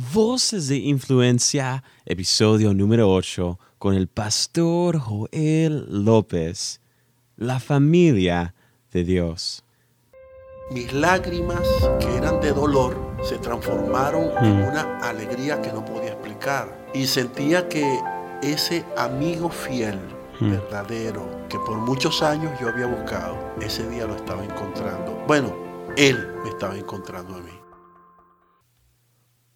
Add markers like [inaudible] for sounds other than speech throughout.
Voces de Influencia, episodio número 8, con el pastor Joel López, la familia de Dios. Mis lágrimas, que eran de dolor, se transformaron en una alegría que no podía explicar. Y sentía que ese amigo fiel, verdadero, que por muchos años yo había buscado, ese día lo estaba encontrando. Bueno, él me estaba encontrando a mí.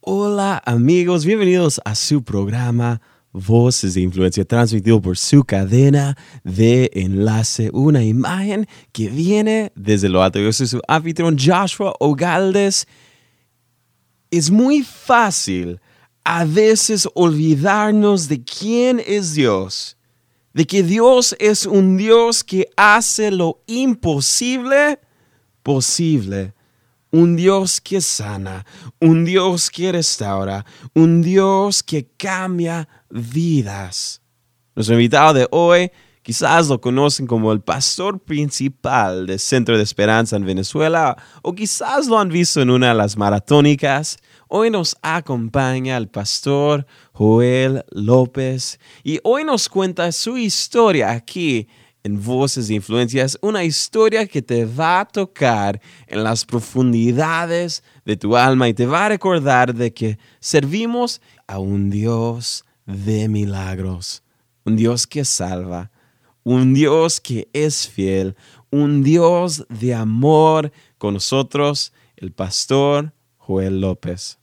Hola amigos, bienvenidos a su programa Voces de Influencia, transmitido por su cadena de enlace, una imagen que viene desde lo alto. Yo soy su anfitrión Joshua Ogaldes. Es muy fácil a veces olvidarnos de quién es Dios, de que Dios es un Dios que hace lo imposible posible un Dios que sana, un Dios que restaura, un Dios que cambia vidas. Nuestro invitado de hoy quizás lo conocen como el pastor principal del Centro de Esperanza en Venezuela o quizás lo han visto en una de las maratónicas. Hoy nos acompaña el pastor Joel López y hoy nos cuenta su historia aquí en Voces de Influencia es una historia que te va a tocar en las profundidades de tu alma y te va a recordar de que servimos a un Dios de milagros, un Dios que salva, un Dios que es fiel, un Dios de amor con nosotros, el pastor Joel López.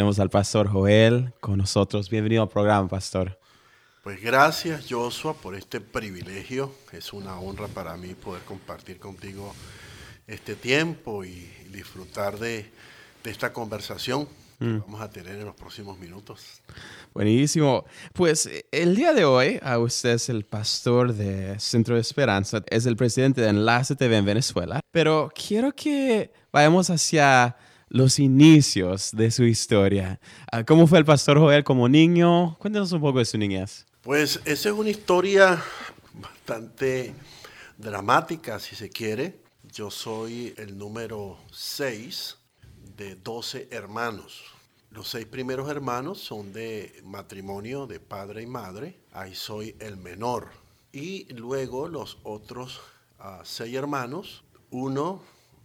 Tenemos al pastor Joel con nosotros. Bienvenido al programa, pastor. Pues gracias, Joshua, por este privilegio. Es una honra para mí poder compartir contigo este tiempo y disfrutar de, esta conversación que mm. vamos a tener en los próximos minutos. Buenísimo. Pues el día de hoy, a usted es el pastor de Centro de Esperanza, es el presidente de Enlace TV en Venezuela, pero quiero que vayamos hacia los inicios de su historia. Ah, ¿Cómo fue el pastor Joel como niño? Cuéntanos un poco de su niñez. Pues esa es una historia bastante dramática, si se quiere. Yo soy el número 6 de 12 hermanos. Los seis primeros hermanos son de matrimonio de padre y madre. Ahí soy el menor. Y luego los otros ah, seis hermanos, uno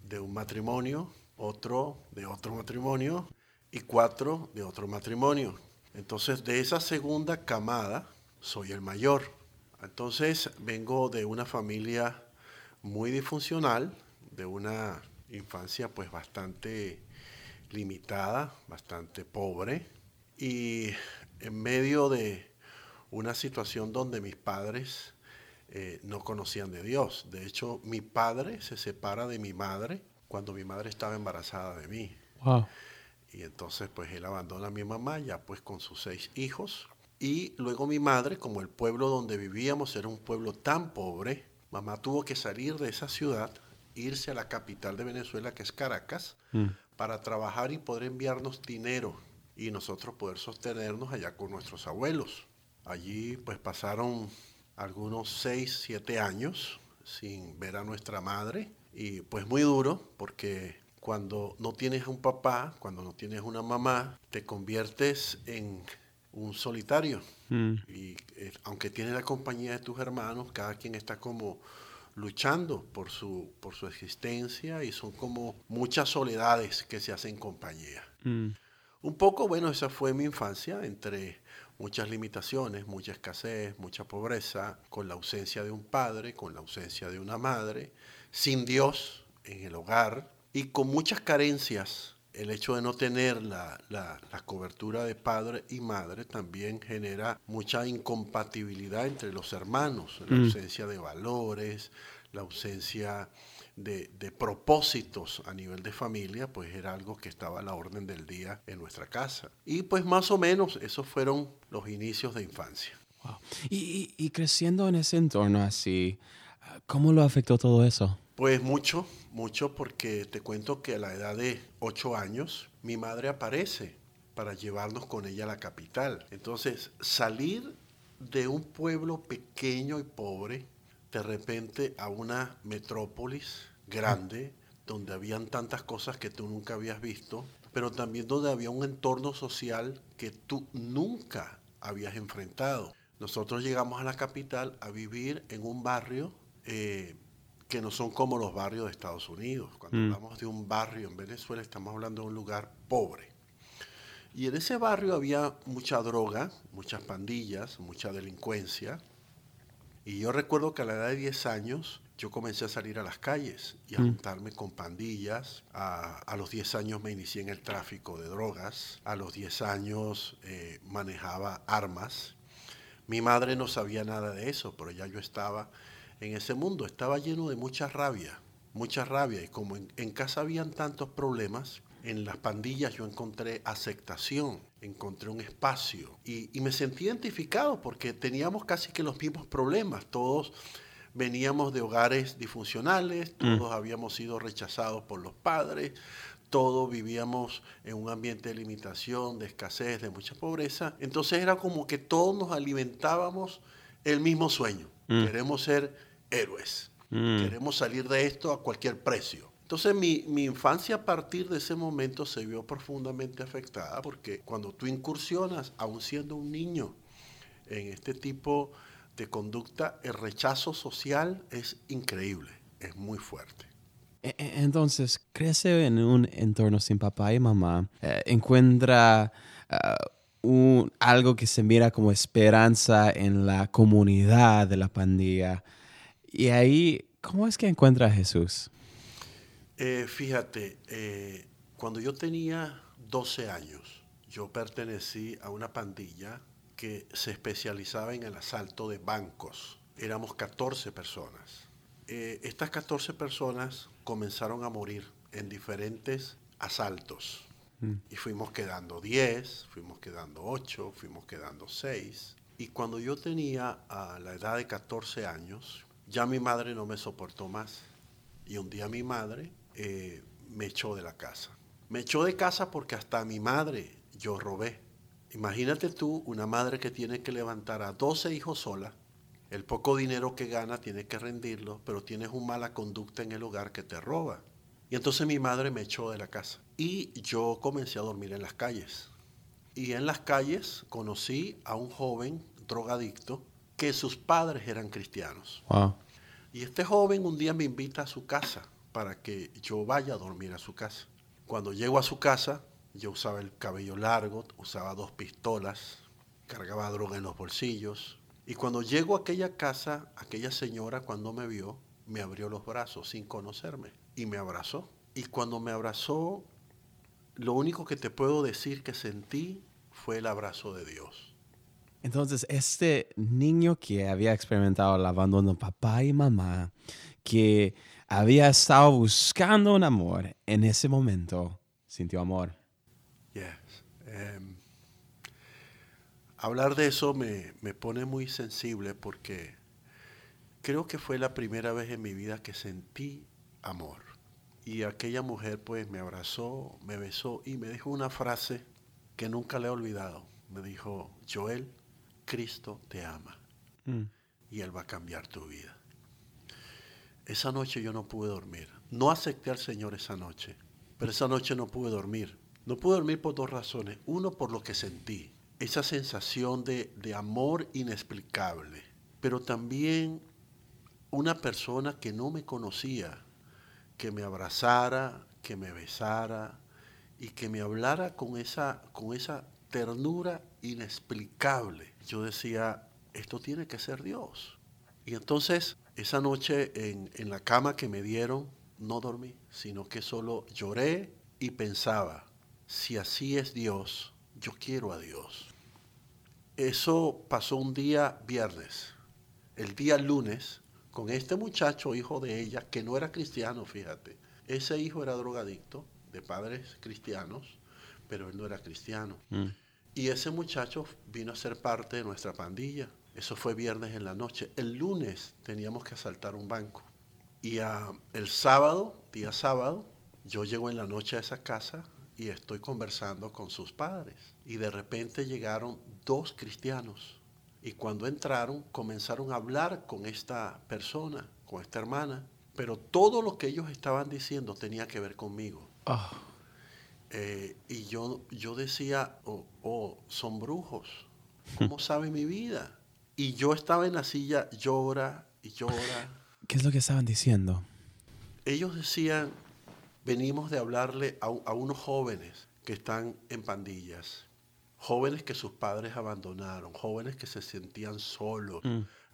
de un matrimonio otro de otro matrimonio y cuatro de otro matrimonio. Entonces, de esa segunda camada, soy el mayor. Entonces, vengo de una familia muy disfuncional, de una infancia pues bastante limitada, bastante pobre, y en medio de una situación donde mis padres eh, no conocían de Dios. De hecho, mi padre se separa de mi madre cuando mi madre estaba embarazada de mí. Y entonces pues él abandona a mi mamá ya pues con sus seis hijos. Y luego mi madre, como el pueblo donde vivíamos era un pueblo tan pobre, mamá tuvo que salir de esa ciudad, irse a la capital de Venezuela, que es Caracas, mm. para trabajar y poder enviarnos dinero y nosotros poder sostenernos allá con nuestros abuelos. Allí pues pasaron algunos seis, siete años sin ver a nuestra madre y pues muy duro porque cuando no tienes un papá, cuando no tienes una mamá, te conviertes en un solitario. Mm. Y eh, aunque tienes la compañía de tus hermanos, cada quien está como luchando por su, por su existencia y son como muchas soledades que se hacen compañía. Mm. Un poco, bueno, esa fue mi infancia, entre muchas limitaciones, mucha escasez, mucha pobreza, con la ausencia de un padre, con la ausencia de una madre, sin Dios en el hogar y con muchas carencias. El hecho de no tener la, cobertura de padre y madre también genera mucha incompatibilidad entre los hermanos, la mm. ausencia de valores, la ausencia de, de, propósitos a nivel de familia, pues era algo que estaba a la orden del día en nuestra casa. Y pues más o menos esos fueron los inicios de infancia. Y, y, creciendo en ese entorno así, ¿cómo lo afectó todo eso? Pues mucho, mucho porque te cuento que a la edad de ocho años mi madre aparece para llevarnos con ella a la capital. Entonces salir de un pueblo pequeño y pobre, de repente a una metrópolis grande, donde habían tantas cosas que tú nunca habías visto, pero también donde había un entorno social que tú nunca habías enfrentado. Nosotros llegamos a la capital a vivir en un barrio eh, que no son como los barrios de Estados Unidos. Cuando hablamos de un barrio en Venezuela, estamos hablando de un lugar pobre. Y en ese barrio había mucha droga, muchas pandillas, mucha delincuencia. Y yo recuerdo que a la edad de 10 años yo comencé a salir a las calles y a juntarme con pandillas. A, los 10 años me inicié en el tráfico de drogas. A los 10 años eh, manejaba armas. Mi madre no sabía nada de eso, pero ya yo estaba en ese mundo. Estaba lleno de mucha rabia, mucha rabia. Y como en casa habían tantos problemas, en las pandillas yo encontré aceptación, encontré un espacio y, me sentí identificado porque teníamos casi que los mismos problemas. Todos veníamos de hogares disfuncionales, mm. todos habíamos sido rechazados por los padres, todos vivíamos en un ambiente de limitación, de escasez, de mucha pobreza. Entonces era como que todos nos alimentábamos el mismo sueño. Mm. Queremos ser héroes. Mm. Queremos salir de esto a cualquier precio. Entonces mi, infancia a partir de ese momento se vio profundamente afectada porque cuando tú incursionas, aún siendo un niño, en este tipo de conducta, el rechazo social es increíble, es muy fuerte. E, e, entonces, crece en un entorno sin papá y mamá, eh, encuentra ah, un, algo que se mira como esperanza en la comunidad de la pandilla. Y ahí, ¿cómo es que encuentra a Jesús? Eh, fíjate, eh, cuando yo tenía 12 años, yo pertenecí a una pandilla que se especializaba en el asalto de bancos. Éramos 14 personas. Eh, estas 14 personas comenzaron a morir en diferentes asaltos. Mm. Y fuimos quedando 10, fuimos quedando 8, fuimos quedando 6. Y cuando yo tenía a la edad de 14 años, ya mi madre no me soportó más. Y un día mi madre eh, me echó de la casa. Me echó de casa porque hasta a mi madre yo robé. Imagínate tú una madre que tiene que levantar a 12 hijos sola, el poco dinero que gana tiene que rendirlo, pero tienes una mala conducta en el hogar que te roba. Y entonces mi madre me echó de la casa y yo comencé a dormir en las calles. Y en las calles conocí a un joven drogadicto que sus padres eran cristianos. Y este joven un día me invita a su casa para que yo vaya a dormir a su casa. Cuando llego a su casa, yo usaba el cabello largo, usaba dos pistolas, cargaba droga en los bolsillos. Y cuando llego a aquella casa, aquella señora cuando me vio, me abrió los brazos sin conocerme y me abrazó. Y cuando me abrazó, lo único que te puedo decir que sentí fue el abrazo de Dios. Entonces, este niño que había experimentado el abandono de papá y mamá, que había estado buscando un amor, en ese momento sintió amor. Yes. Em, hablar de eso me, me pone muy sensible porque creo que fue la primera vez en mi vida que sentí amor. Y aquella mujer pues me abrazó, me besó y me dijo una frase que nunca le he olvidado. Me dijo, Joel, Cristo te ama mm. y Él va a cambiar tu vida. Esa noche yo no pude dormir. No acepté al Señor esa noche, pero esa noche no pude dormir. No pude dormir por dos razones. Uno, por lo que sentí, esa sensación de, de amor inexplicable, pero también una persona que no me conocía, que me abrazara, que me besara y que me hablara con esa, con esa ternura inexplicable. Yo decía, esto tiene que ser Dios. Y entonces esa noche en, la cama que me dieron, no dormí, sino que solo lloré y pensaba, si así es Dios, yo quiero a Dios. Eso pasó un día viernes. El día lunes, con este muchacho, hijo de ella, que no era cristiano, fíjate. Ese hijo era drogadicto, de padres cristianos, pero él no era cristiano. Mm. Y ese muchacho vino a ser parte de nuestra pandilla. Eso fue viernes en la noche. El lunes teníamos que asaltar un banco. Y ah, el sábado, día sábado, yo llego en la noche a esa casa y estoy conversando con sus padres. Y de repente llegaron dos cristianos Y cuando entraron, comenzaron a hablar con esta persona, con esta hermana, pero todo lo que ellos estaban diciendo tenía que ver conmigo. Oh, Eh, y yo, yo decía, oh, oh, son brujos, ¿cómo [laughs] sabe mi vida? Y yo estaba en la silla, llora y llora. ¿Qué es lo que estaban diciendo? Ellos decían, venimos de hablarle a, a unos jóvenes que están en pandillas, jóvenes que sus padres abandonaron, jóvenes que se sentían solos,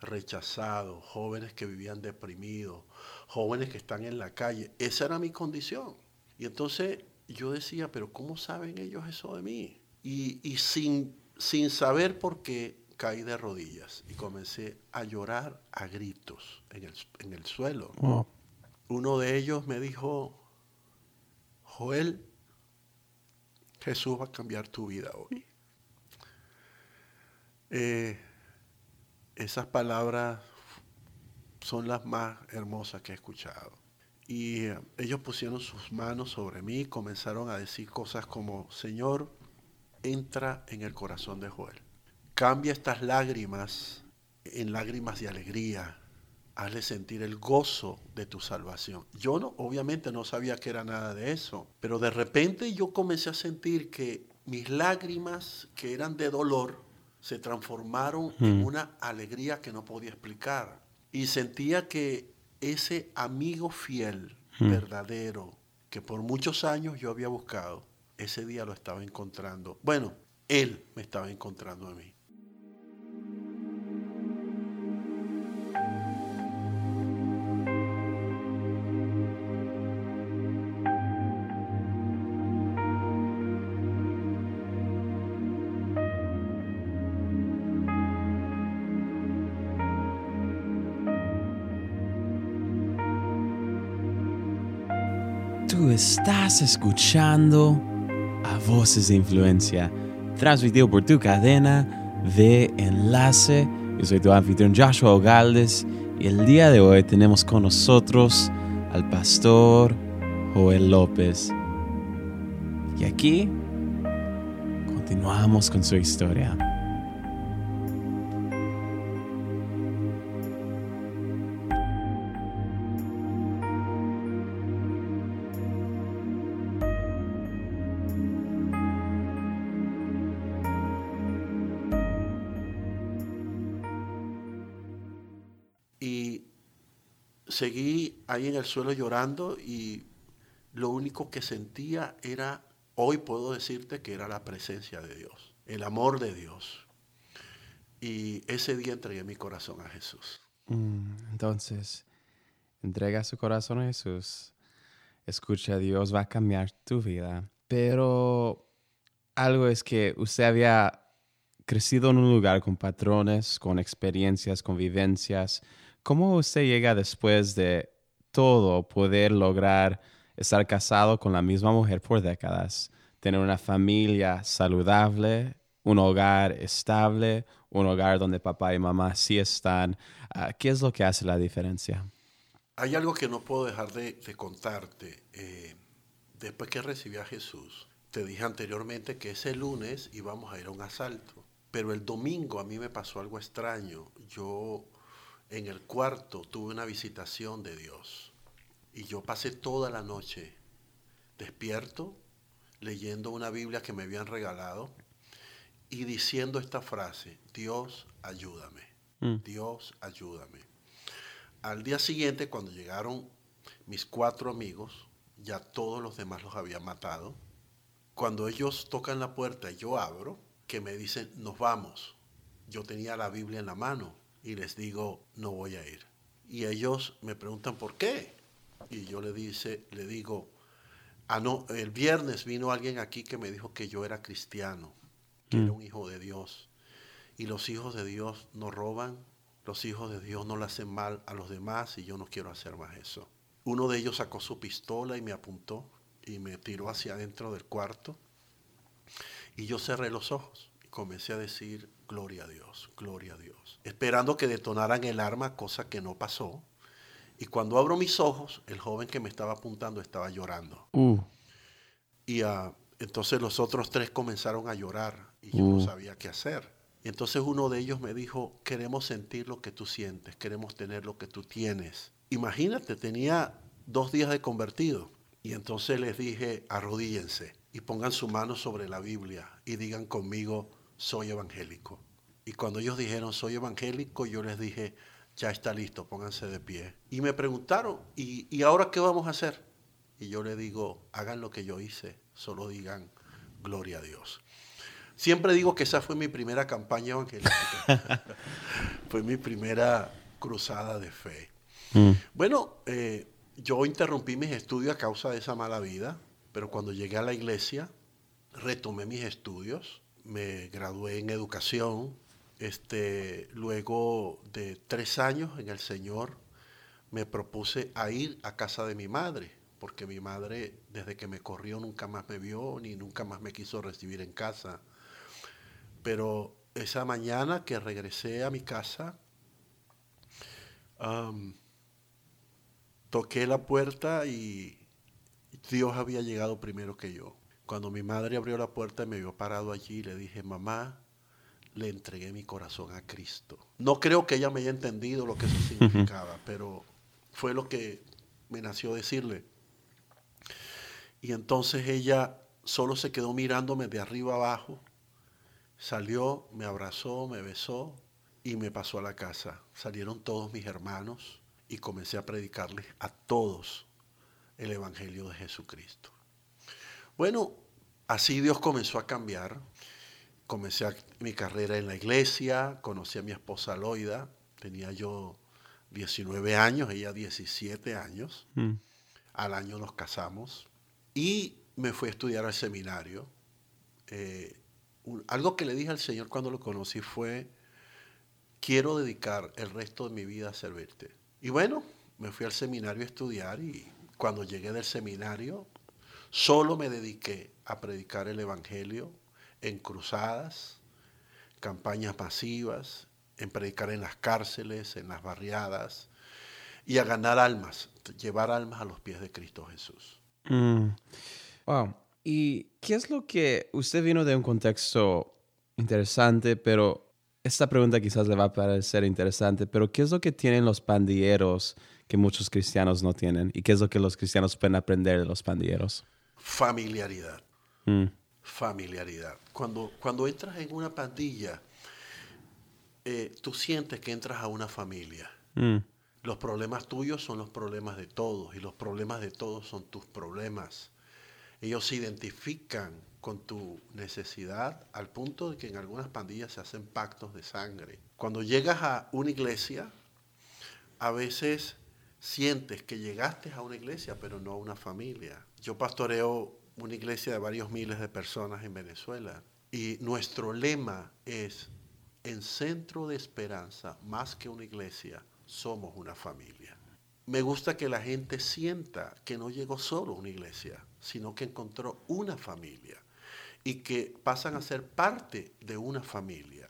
rechazados, jóvenes que vivían deprimidos, jóvenes que están en la calle. Esa era mi condición. Y entonces yo decía, pero ¿cómo saben ellos eso de mí? Y, y sin, sin saber por qué caí de rodillas y comencé a llorar a gritos en el, en el suelo. Oh, Uno de ellos me dijo, Joel, Jesús va a cambiar tu vida hoy. Eh, esas palabras son las más hermosas que he escuchado. Y eh, ellos pusieron sus manos sobre mí y comenzaron a decir cosas como, Señor, entra en el corazón de Joel. Cambia estas lágrimas en lágrimas de alegría. Hazle sentir el gozo de tu salvación. Yo no, obviamente no sabía que era nada de eso, pero de repente yo comencé a sentir que mis lágrimas, que eran de dolor, se transformaron en una alegría que no podía explicar. Y sentía que ese amigo fiel, verdadero, que por muchos años yo había buscado, ese día lo estaba encontrando. Bueno, él me estaba encontrando a mí. Tú estás escuchando a Voces de Influencia, transmitido por tu cadena de enlace. Yo soy tu anfitrión Joshua Ogaldes y el día de hoy tenemos con nosotros al pastor Joel López. Y aquí continuamos con su historia. Ahí en el suelo llorando y lo único que sentía era, hoy puedo decirte que era la presencia de Dios, el amor de Dios. Y ese día entregué mi corazón a Jesús. Mm, Entonces, entrega su corazón a Jesús. Escucha, Dios va a cambiar tu vida. Pero algo es que usted había crecido en un lugar con patrones, con experiencias, con vivencias. ¿Cómo usted llega después de todo poder lograr estar casado con la misma mujer por décadas, tener una familia saludable, un hogar estable, un hogar donde papá y mamá sí están? Ah, ¿Qué es lo que hace la diferencia? Hay algo que no puedo dejar de, contarte. Eh, después que recibí a Jesús, te dije anteriormente que ese lunes íbamos a ir a un asalto. Pero el domingo a mí me pasó algo extraño. Yo en el cuarto tuve una visitación de Dios. Y yo pasé toda la noche despierto, leyendo una Biblia que me habían regalado y diciendo esta frase, Dios ayúdame, Dios ayúdame. Al día siguiente, cuando llegaron mis cuatro amigos, ya todos los demás los habían matado. Cuando ellos tocan la puerta y yo abro, que me dicen, nos vamos. Yo tenía la Biblia en la mano y les digo, no voy a ir. Y ellos me preguntan, ¿por qué? Y yo le, dice, le digo, ah, no, el viernes vino alguien aquí que me dijo que yo era cristiano, que era un hijo de Dios. Y los hijos de Dios no roban, los hijos de Dios no le hacen mal a los demás y yo no quiero hacer más eso. Uno de ellos sacó su pistola y me apuntó y me tiró hacia adentro del cuarto. Y yo cerré los ojos comencé a decir, gloria a Dios, gloria a Dios. Esperando que detonaran el arma, cosa que no pasó. Y cuando abro mis ojos, el joven que me estaba apuntando estaba llorando. Uh, Y ah, entonces los otros tres comenzaron a llorar y yo no Uh. sabía qué hacer. Y entonces uno de ellos me dijo, queremos sentir lo que tú sientes, queremos tener lo que tú tienes. Imagínate, tenía dos días de convertido. Y entonces les dije, arrodíllense y pongan su mano sobre la Biblia y digan conmigo, soy evangélico. Y cuando ellos dijeron, soy evangélico, yo les dije, ya está listo, pónganse de pie. Y me preguntaron, ¿y, ¿y ahora qué vamos a hacer? Y yo le digo, hagan lo que yo hice, solo digan, gloria a Dios. Siempre digo que esa fue mi primera campaña evangélica. [laughs] fue mi primera cruzada de fe. Mm. Bueno, eh, yo interrumpí mis estudios a causa de esa mala vida, pero cuando llegué a la iglesia, retomé mis estudios, me gradué en educación, este, luego de tres años en el Señor, me propuse a ir a casa de mi madre, porque mi madre desde que me corrió nunca más me vio ni nunca más me quiso recibir en casa. Pero esa mañana que regresé a mi casa, toqué la puerta y Dios había llegado primero que yo. Cuando mi madre abrió la puerta y me vio parado allí, le dije, mamá, le entregué mi corazón a Cristo. No creo que ella me haya entendido lo que eso significaba, pero fue lo que me nació decirle. Y entonces ella solo se quedó mirándome de arriba abajo, salió, me abrazó, me besó y me pasó a la casa. Salieron todos mis hermanos y comencé a predicarles a todos el Evangelio de Jesucristo. Bueno, así Dios comenzó a cambiar. Comencé mi carrera en la iglesia, conocí a mi esposa Loida, tenía yo 19 años, ella 17 años. Mm. Al año nos casamos y me fui a estudiar al seminario. Eh, algo que le dije al Señor cuando lo conocí fue, quiero dedicar el resto de mi vida a servirte. Y bueno, me fui al seminario a estudiar y cuando llegué del seminario, solo me dediqué a predicar el Evangelio en cruzadas, campañas masivas, en predicar en las cárceles, en las barriadas y a ganar almas, llevar almas a los pies de Cristo Jesús. Mm. Wow. ¿Y qué es lo que usted vino de un contexto interesante, pero esta pregunta quizás le va a parecer interesante, pero ¿qué es lo que tienen los pandilleros que muchos cristianos no tienen? ¿Y qué es lo que los cristianos pueden aprender de los pandilleros? Familiaridad. Mm. Familiaridad. Cuando, cuando entras en una pandilla, eh, tú sientes que entras a una familia. Mm. Los problemas tuyos son los problemas de todos y los problemas de todos son tus problemas. Ellos se identifican con tu necesidad al punto de que en algunas pandillas se hacen pactos de sangre. Cuando llegas a una iglesia, a veces sientes que llegaste a una iglesia, pero no a una familia. Yo pastoreo una iglesia de varios miles de personas en Venezuela y nuestro lema es, en centro de esperanza, más que una iglesia, somos una familia. Me gusta que la gente sienta que no llegó solo a una iglesia, sino que encontró una familia y que pasan a ser parte de una familia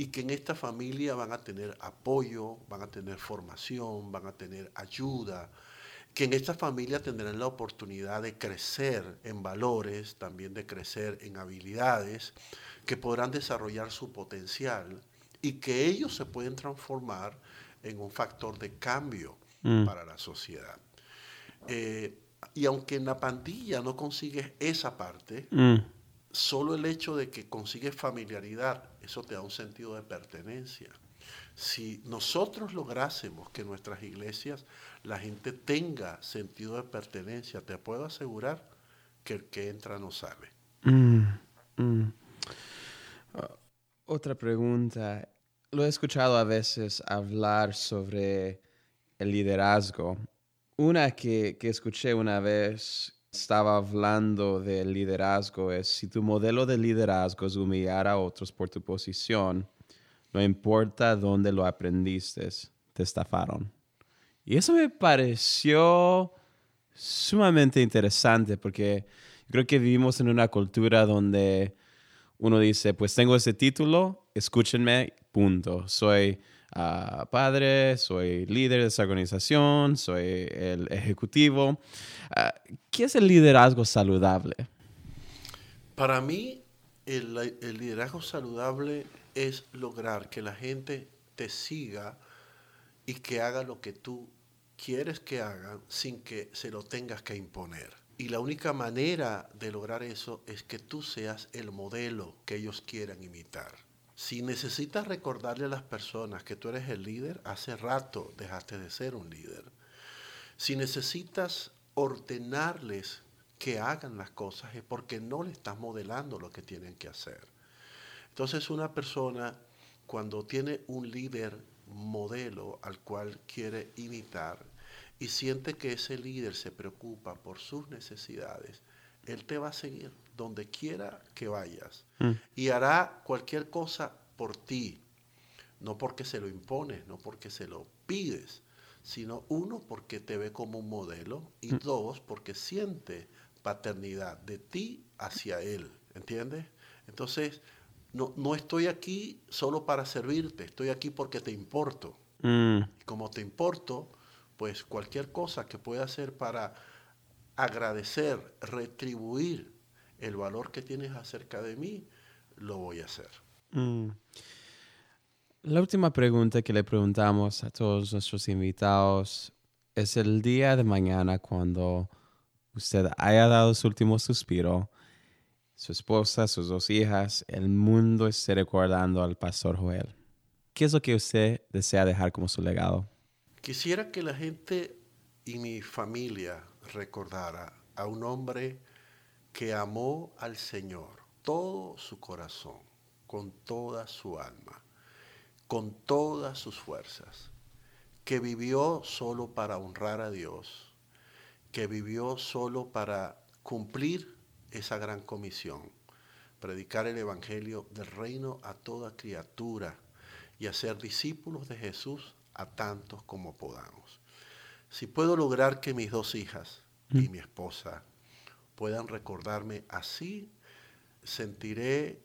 y que en esta familia van a tener apoyo, van a tener formación, van a tener ayuda, que en esta familia tendrán la oportunidad de crecer en valores, también de crecer en habilidades, que podrán desarrollar su potencial y que ellos se pueden transformar en un factor de cambio mm. para la sociedad. Eh, y aunque en la pandilla no consigues esa parte, mm solo el hecho de que consigues familiaridad, eso te da un sentido de pertenencia. Si nosotros lográsemos que en nuestras iglesias la gente tenga sentido de pertenencia, te puedo asegurar que el que entra no sale. Mm, mm. Ah, otra pregunta. Lo he escuchado a veces hablar sobre el liderazgo. Una que, que escuché una vez estaba hablando del liderazgo es si tu modelo de liderazgo es humillar a otros por tu posición, no importa dónde lo aprendiste, te estafaron. Y eso me pareció sumamente interesante porque creo que vivimos en una cultura donde uno dice, pues tengo ese título, escúchenme, punto. Soy padre, soy líder de esa organización, soy el ejecutivo. Ah, ¿Qué es el liderazgo saludable? Para mí, el, liderazgo saludable es lograr que la gente te siga y que haga lo que tú quieres que hagan sin que se lo tengas que imponer. Y la única manera de lograr eso es que tú seas el modelo que ellos quieran imitar. Si necesitas recordarle a las personas que tú eres el líder, hace rato dejaste de ser un líder. Si necesitas ordenarles que hagan las cosas es porque no le estás modelando lo que tienen que hacer. Entonces una persona cuando tiene un líder modelo al cual quiere imitar y siente que ese líder se preocupa por sus necesidades, él te va a seguir donde quiera que vayas mm. y hará cualquier cosa por ti, no porque se lo impones, no porque se lo pides, sino uno porque te ve como un modelo y mm. dos porque siente paternidad de ti hacia él, ¿entiendes? Entonces, no, no estoy aquí solo para servirte, estoy aquí porque te importo. Mm. Como te importo, pues cualquier cosa que pueda hacer para agradecer, retribuir el valor que tienes acerca de mí, lo voy a hacer. Mm. La última pregunta que le preguntamos a todos nuestros invitados es el día de mañana cuando usted haya dado su último suspiro, su esposa, sus dos hijas, el mundo esté recordando al pastor Joel. ¿Qué es lo que usted desea dejar como su legado? Quisiera que la gente y mi familia recordara a un hombre que amó al Señor todo su corazón, con toda su alma, con todas sus fuerzas, que vivió solo para honrar a Dios, que vivió solo para cumplir esa gran comisión, predicar el Evangelio del reino a toda criatura y hacer discípulos de Jesús a tantos como podamos. Si puedo lograr que mis dos hijas y mm. mi esposa puedan recordarme así, sentiré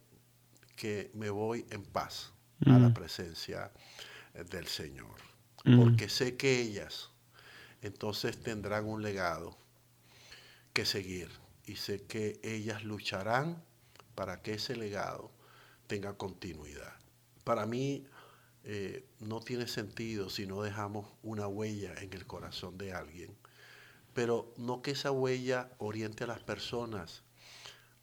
que me voy en paz a la mm. presencia del Señor. Mm. Porque sé que ellas entonces tendrán un legado que seguir. Y sé que ellas lucharán para que ese legado tenga continuidad. Para mí, eh, no tiene sentido si no dejamos una huella en el corazón de alguien, pero no que esa huella oriente a las personas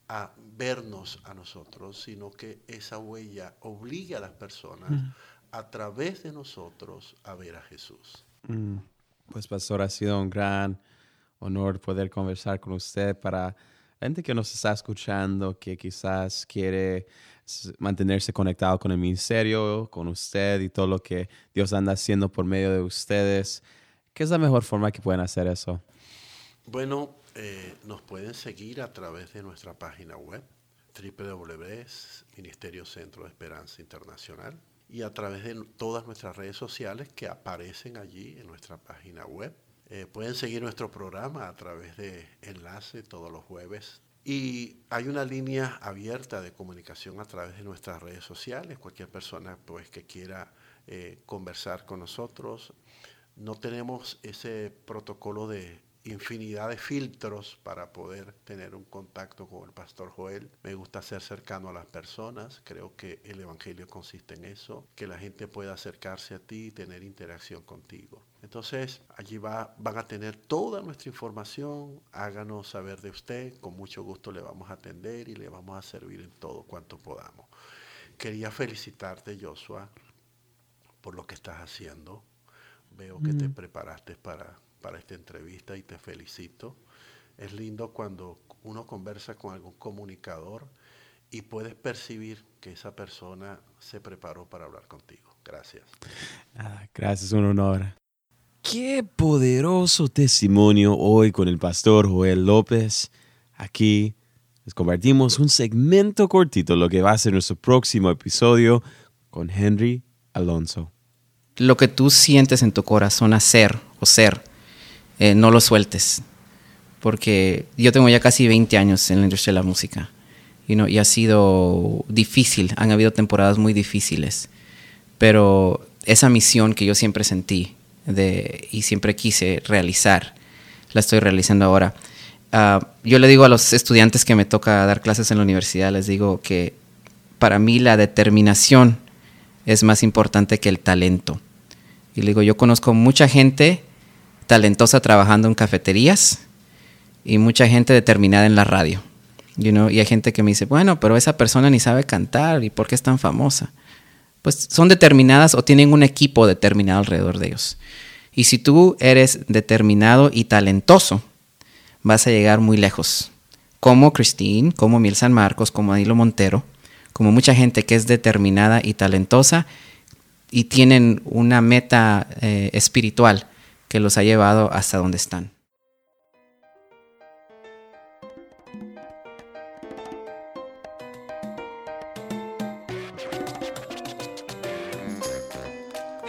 a vernos a nosotros, sino que esa huella obligue a las personas mm. a través de nosotros a ver a Jesús. Mm. Pues pastor, ha sido un gran honor poder conversar con usted para gente que nos está escuchando, que quizás quiere mantenerse conectado con el ministerio, con usted y todo lo que Dios anda haciendo por medio de ustedes. ¿Qué es la mejor forma que pueden hacer eso? Bueno, eh, nos pueden seguir a través de nuestra página web www.ministerio Centro de Esperanza Internacional y a través de todas nuestras redes sociales que aparecen allí en nuestra página web. Eh, pueden seguir nuestro programa a través de enlace todos los jueves y hay una línea abierta de comunicación a través de nuestras redes sociales. Cualquier persona pues, que quiera eh, conversar con nosotros. No tenemos ese protocolo de infinidad de filtros para poder tener un contacto con el pastor Joel. Me gusta ser cercano a las personas, creo que el Evangelio consiste en eso, que la gente pueda acercarse a ti y tener interacción contigo. Entonces, allí va, van a tener toda nuestra información, háganos saber de usted, con mucho gusto le vamos a atender y le vamos a servir en todo cuanto podamos. Quería felicitarte, Joshua, por lo que estás haciendo. Veo que te preparaste para para esta entrevista y te felicito. Es lindo cuando uno conversa con algún comunicador y puedes percibir que esa persona se preparó para hablar contigo. Gracias. Ah, gracias, un honor. Qué poderoso testimonio hoy con el pastor Joel López. Aquí les compartimos un segmento cortito, lo que va a ser nuestro próximo episodio con Henry Alonso. Lo que tú sientes en tu corazón hacer o ser eh, no lo sueltes. Porque yo tengo ya casi 20 años en la industria de la música y ha sido difícil, han habido temporadas muy difíciles, pero esa misión que yo siempre sentí y siempre quise realizar, la estoy realizando ahora. Ah, yo le digo a los estudiantes que me toca dar clases en la universidad, les digo que para mí la determinación es más importante que el talento. Y le digo, yo conozco mucha gente talentosa trabajando en cafeterías y mucha gente determinada en la radio. You know? Y hay gente que me dice, bueno, pero esa persona ni sabe cantar y por qué es tan famosa. Pues son determinadas o tienen un equipo determinado alrededor de ellos. Y si tú eres determinado y talentoso, vas a llegar muy lejos. Como Christine, como Miel San Marcos, como Danilo Montero, como mucha gente que es determinada y talentosa y tienen una meta eh, espiritual que los ha llevado hasta donde están.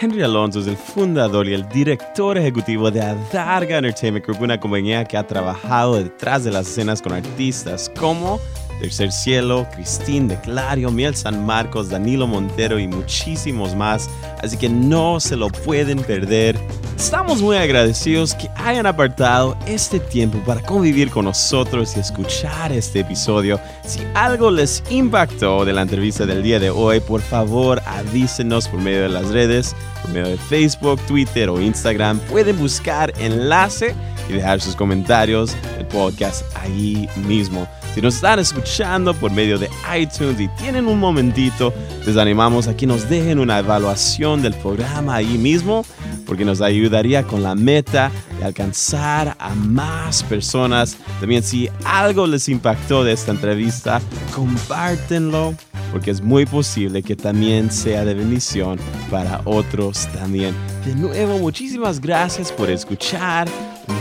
Henry Alonso es el fundador y el director ejecutivo de Adarga Entertainment Group, una compañía que ha trabajado detrás de las escenas con artistas como Tercer Cielo, Cristín de Clario, Miel San Marcos, Danilo Montero y muchísimos más. Así que no se lo pueden perder. Estamos muy agradecidos que hayan apartado este tiempo para convivir con nosotros y escuchar este episodio. Si algo les impactó de la entrevista del día de hoy, por favor avísenos por medio de las redes, por medio de Facebook, Twitter o Instagram. Pueden buscar enlace y dejar sus comentarios del podcast ahí mismo. Si nos están escuchando por medio de iTunes y tienen un momentito, les animamos a que nos dejen una evaluación del programa ahí mismo, porque nos ayudaría con la meta de alcanzar a más personas. También si algo les impactó de esta entrevista, compártenlo, porque es muy posible que también sea de bendición para otros también. De nuevo, muchísimas gracias por escuchar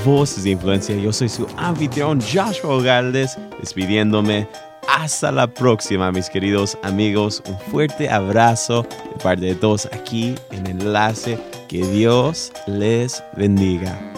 Voces de Influencia. Yo soy su anfitrión Joshua Galdes, despidiéndome. Hasta la próxima, mis queridos amigos. Un fuerte abrazo de parte de todos aquí en Enlace. Que Dios les bendiga.